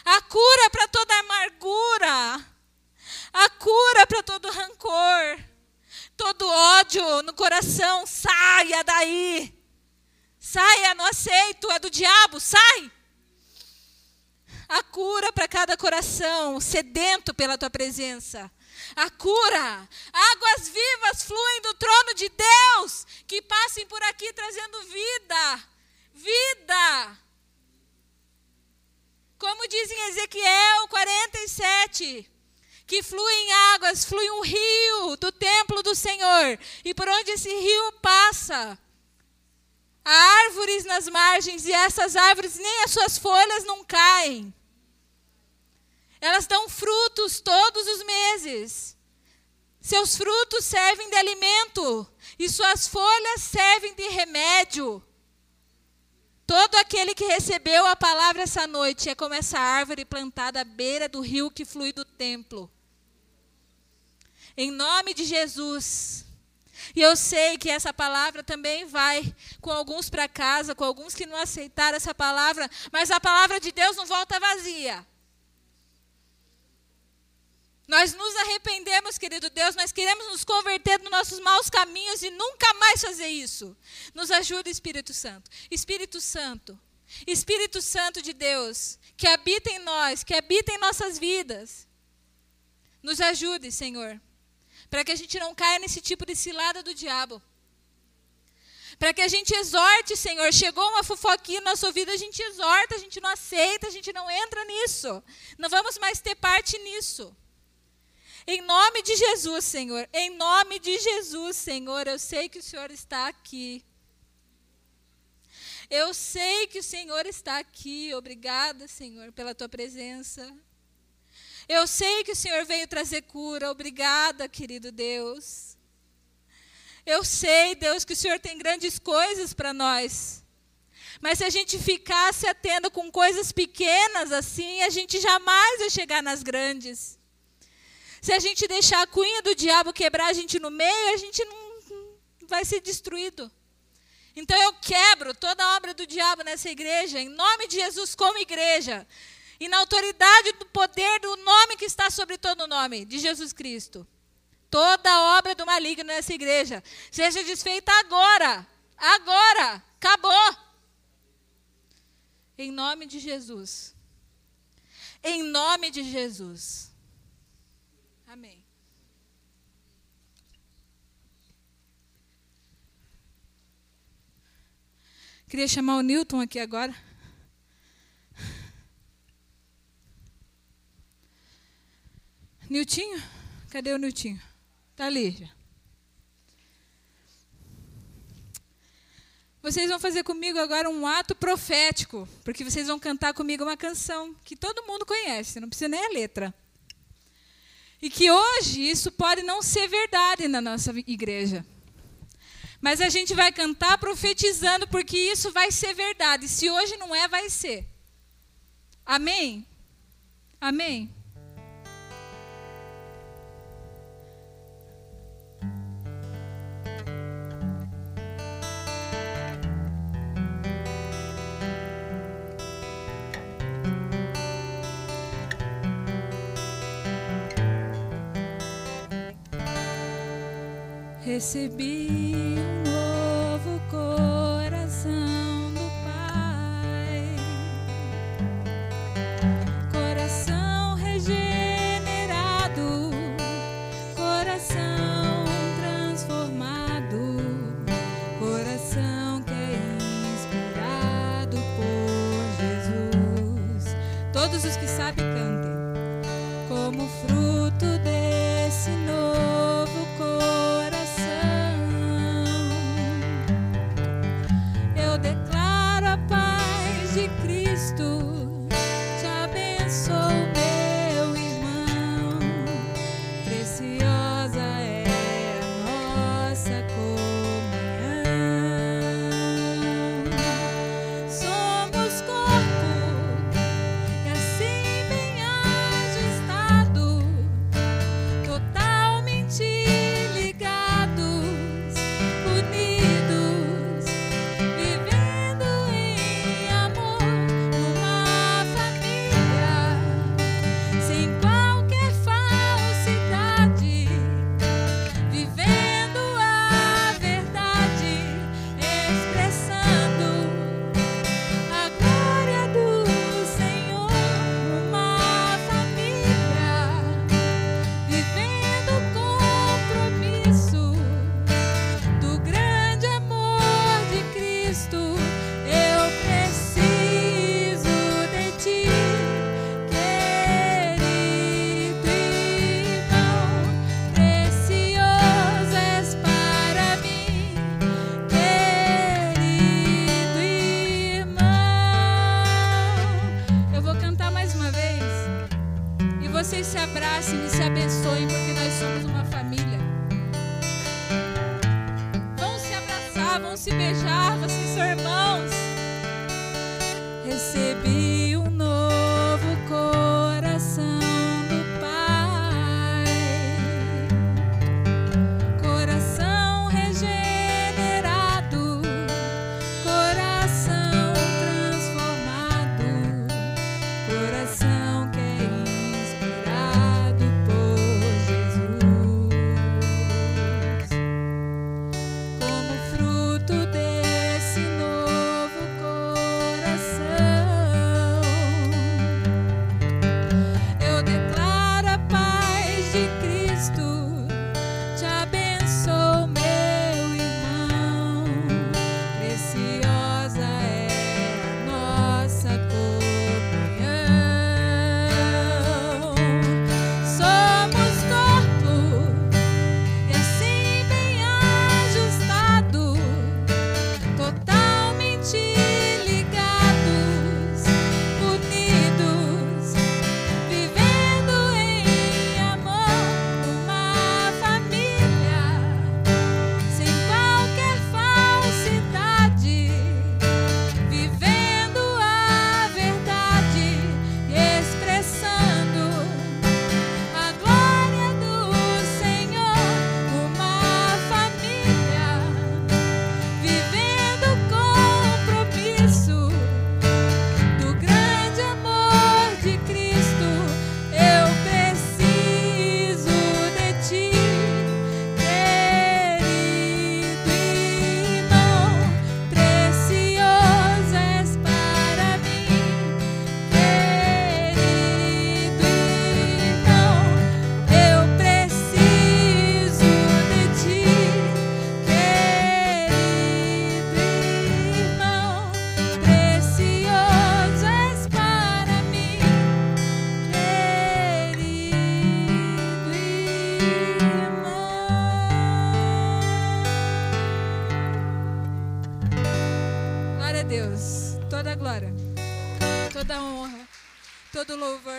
a cura para toda amargura, a cura para todo rancor, todo ódio no coração, saia daí. Saia, não aceito, é do diabo, sai. A cura para cada coração sedento pela tua presença. A cura, águas vivas fluem do trono de Deus, que passem por aqui trazendo vida, vida como diz em Ezequiel 47, que fluem águas, flui um rio do templo do Senhor, e por onde esse rio passa, há árvores nas margens, e essas árvores nem as suas folhas não caem. Elas dão frutos todos os meses. Seus frutos servem de alimento, e suas folhas servem de remédio. Todo aquele que recebeu a palavra essa noite é como essa árvore plantada à beira do rio que flui do templo. Em nome de Jesus. E eu sei que essa palavra também vai com alguns para casa, com alguns que não aceitaram essa palavra, mas a palavra de Deus não volta vazia. Nós nos arrependemos, querido Deus, nós queremos nos converter dos nossos maus caminhos e nunca mais fazer isso. Nos ajuda, Espírito Santo. Espírito Santo, Espírito Santo de Deus, que habita em nós, que habita em nossas vidas. Nos ajude, Senhor, para que a gente não caia nesse tipo de cilada do diabo. Para que a gente exorte, Senhor. Chegou uma fofoquinha na nossa vida, a gente exorta, a gente não aceita, a gente não entra nisso. Não vamos mais ter parte nisso. Em nome de Jesus, Senhor. Em nome de Jesus, Senhor. Eu sei que o Senhor está aqui. Eu sei que o Senhor está aqui. Obrigada, Senhor, pela tua presença. Eu sei que o Senhor veio trazer cura. Obrigada, querido Deus. Eu sei, Deus, que o Senhor tem grandes coisas para nós. Mas se a gente ficar se atendo com coisas pequenas assim, a gente jamais vai chegar nas grandes. Se a gente deixar a cunha do diabo quebrar a gente no meio, a gente não vai ser destruído. Então eu quebro toda a obra do diabo nessa igreja, em nome de Jesus, como igreja. E na autoridade do poder do nome que está sobre todo o nome, de Jesus Cristo. Toda a obra do maligno nessa igreja seja desfeita agora. Agora. Acabou. Em nome de Jesus. Em nome de Jesus. Amém. Queria chamar o Newton aqui agora. Niltinho? Cadê o Niltinho? Está ali já. Vocês vão fazer comigo agora um ato profético, porque vocês vão cantar comigo uma canção que todo mundo conhece, não precisa nem a letra. E que hoje isso pode não ser verdade na nossa igreja. Mas a gente vai cantar profetizando, porque isso vai ser verdade. Se hoje não é, vai ser. Amém? Amém? Recebi Todos os que sabem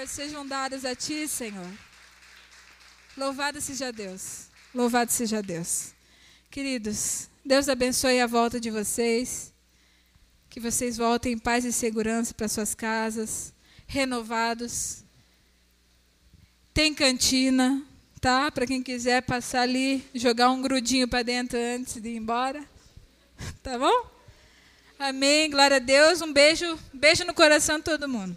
louvor sejam dados a Ti, Senhor. Louvado seja Deus. Louvado seja Deus. Queridos, Deus abençoe a volta de vocês. Que vocês voltem em paz e segurança para suas casas, renovados. Tem cantina, tá? Para quem quiser passar ali, jogar um grudinho para dentro antes de ir embora. Tá bom? Amém. Glória a Deus. Um beijo, beijo no coração de todo mundo.